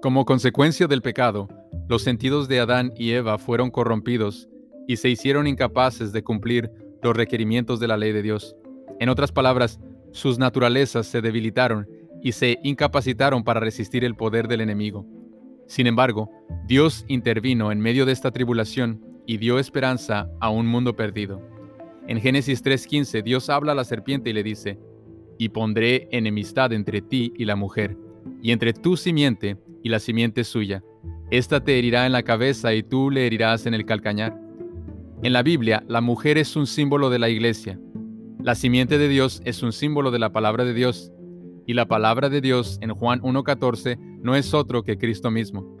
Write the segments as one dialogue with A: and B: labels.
A: Como consecuencia del pecado, los sentidos de Adán y Eva fueron corrompidos y se hicieron incapaces de cumplir los requerimientos de la ley de Dios. En otras palabras, sus naturalezas se debilitaron y se incapacitaron para resistir el poder del enemigo. Sin embargo, Dios intervino en medio de esta tribulación y dio esperanza a un mundo perdido. En Génesis 3:15 Dios habla a la serpiente y le dice, y pondré enemistad entre ti y la mujer, y entre tu simiente y la simiente suya. Esta te herirá en la cabeza y tú le herirás en el calcañar. En la Biblia, la mujer es un símbolo de la iglesia. La simiente de Dios es un símbolo de la palabra de Dios. Y la palabra de Dios en Juan 1.14 no es otro que Cristo mismo.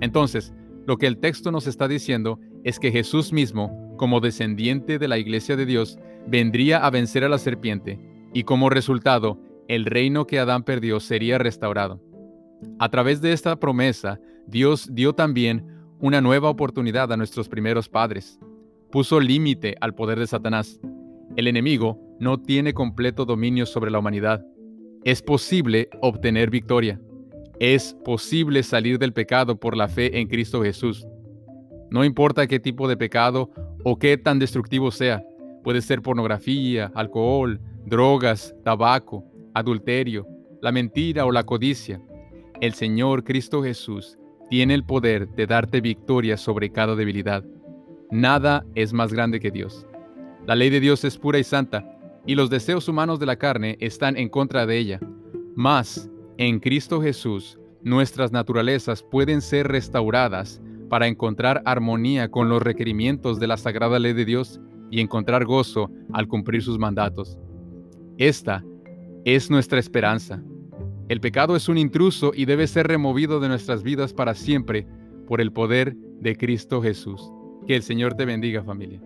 A: Entonces, lo que el texto nos está diciendo es que Jesús mismo, como descendiente de la iglesia de Dios, vendría a vencer a la serpiente, y como resultado, el reino que Adán perdió sería restaurado. A través de esta promesa, Dios dio también una nueva oportunidad a nuestros primeros padres. Puso límite al poder de Satanás. El enemigo no tiene completo dominio sobre la humanidad. Es posible obtener victoria. Es posible salir del pecado por la fe en Cristo Jesús. No importa qué tipo de pecado o qué tan destructivo sea. Puede ser pornografía, alcohol, drogas, tabaco, adulterio, la mentira o la codicia. El Señor Cristo Jesús tiene el poder de darte victoria sobre cada debilidad. Nada es más grande que Dios. La ley de Dios es pura y santa, y los deseos humanos de la carne están en contra de ella. Mas, en Cristo Jesús, nuestras naturalezas pueden ser restauradas para encontrar armonía con los requerimientos de la sagrada ley de Dios y encontrar gozo al cumplir sus mandatos. Esta es nuestra esperanza. El pecado es un intruso y debe ser removido de nuestras vidas para siempre por el poder de Cristo Jesús. Que el Señor te bendiga familia.